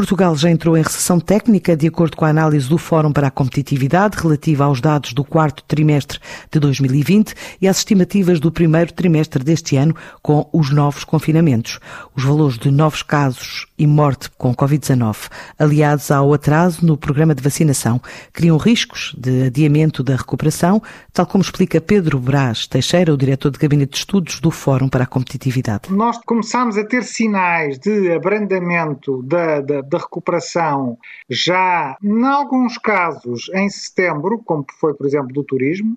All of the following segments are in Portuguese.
Portugal já entrou em recessão técnica, de acordo com a análise do Fórum para a Competitividade relativa aos dados do quarto trimestre de 2020 e às estimativas do primeiro trimestre deste ano com os novos confinamentos. Os valores de novos casos e morte com Covid-19, aliados ao atraso no programa de vacinação, criam riscos de adiamento da recuperação, tal como explica Pedro Brás Teixeira, o diretor de Gabinete de Estudos do Fórum para a Competitividade. Nós começamos a ter sinais de abrandamento da, da, da recuperação já, em alguns casos, em setembro, como foi, por exemplo, do turismo,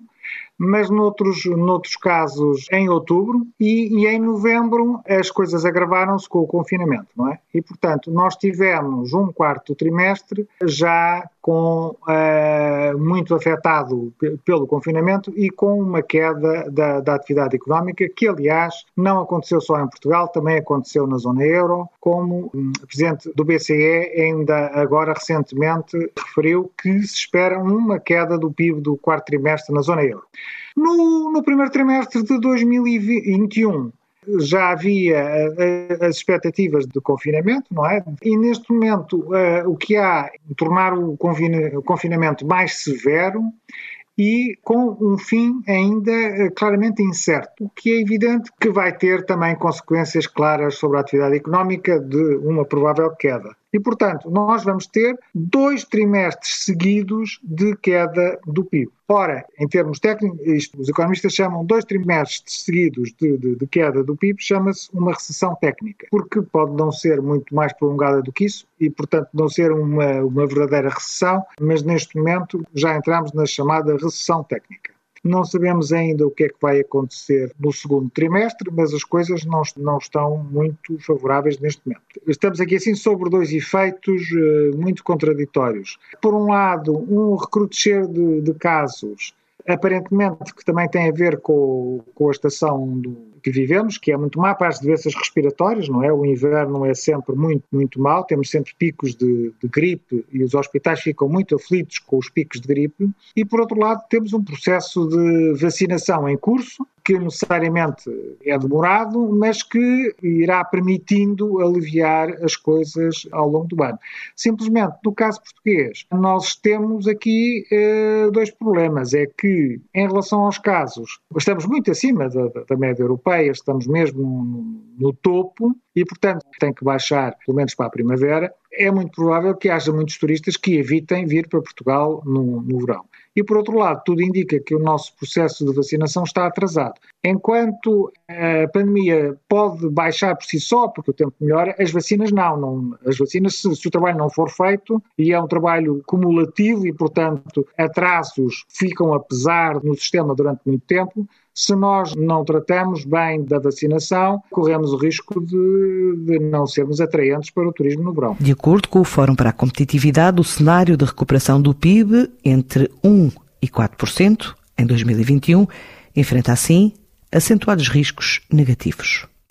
mas noutros, noutros casos em outubro e, e em novembro as coisas agravaram-se com o confinamento, não é? E, portanto, nós tivemos um quarto trimestre já com uh, muito afetado pelo confinamento e com uma queda da, da, atividade económica, que aliás não aconteceu só em Portugal, também aconteceu na zona euro, como o presidente do BCE ainda agora recentemente referiu que se espera uma queda do PIB do quarto trimestre na zona euro. No, no primeiro trimestre de 2021, já havia eh, as expectativas de confinamento, não é? E neste momento uh, o que há tornar o confinamento mais severo e com um fim ainda eh, claramente incerto, o que é evidente que vai ter também consequências claras sobre a atividade económica de uma provável queda. E, portanto, nós vamos ter dois trimestres seguidos de queda do PIB. Ora, em termos técnicos, isto, os economistas chamam dois trimestres seguidos de, de, de queda do PIB, chama-se uma recessão técnica, porque pode não ser muito mais prolongada do que isso e, portanto, não ser uma, uma verdadeira recessão, mas neste momento já entramos na chamada recessão técnica. Não sabemos ainda o que é que vai acontecer no segundo trimestre, mas as coisas não, não estão muito favoráveis neste momento. Estamos aqui assim sobre dois efeitos uh, muito contraditórios. Por um lado, um recrudescer de, de casos aparentemente que também tem a ver com, com a estação do, que vivemos, que é muito má para as doenças respiratórias, não é? O inverno é sempre muito, muito mau, temos sempre picos de, de, gripe e os hospitais ficam muito aflitos com os picos de gripe. E, por outro lado, temos um processo de vacinação em curso, que necessariamente é demorado, mas que irá permitindo aliviar as coisas ao longo do ano. Simplesmente, no caso português, nós temos aqui eh, dois problemas. É que, em relação aos casos, estamos muito acima da, da média europeia, estamos mesmo no, no topo, e, portanto, tem que baixar, pelo menos para a primavera. É muito provável que haja muitos turistas que evitem vir para Portugal no, no verão. E, por outro lado, tudo indica que o nosso processo de vacinação está atrasado. Enquanto a pandemia pode baixar por si só, porque o tempo melhora, as vacinas não. não as vacinas, se, se, o trabalho não for feito, e é um trabalho cumulativo e, portanto, atrasos ficam a pesar no sistema durante muito tempo, se nós não tratamos bem da vacinação, corremos o risco de, de, não sermos atraentes para o turismo no verão. Acordo com o Fórum para a Competitividade, o cenário de recuperação do PIB entre 1 e 4% em 2021 enfrenta assim acentuados riscos negativos.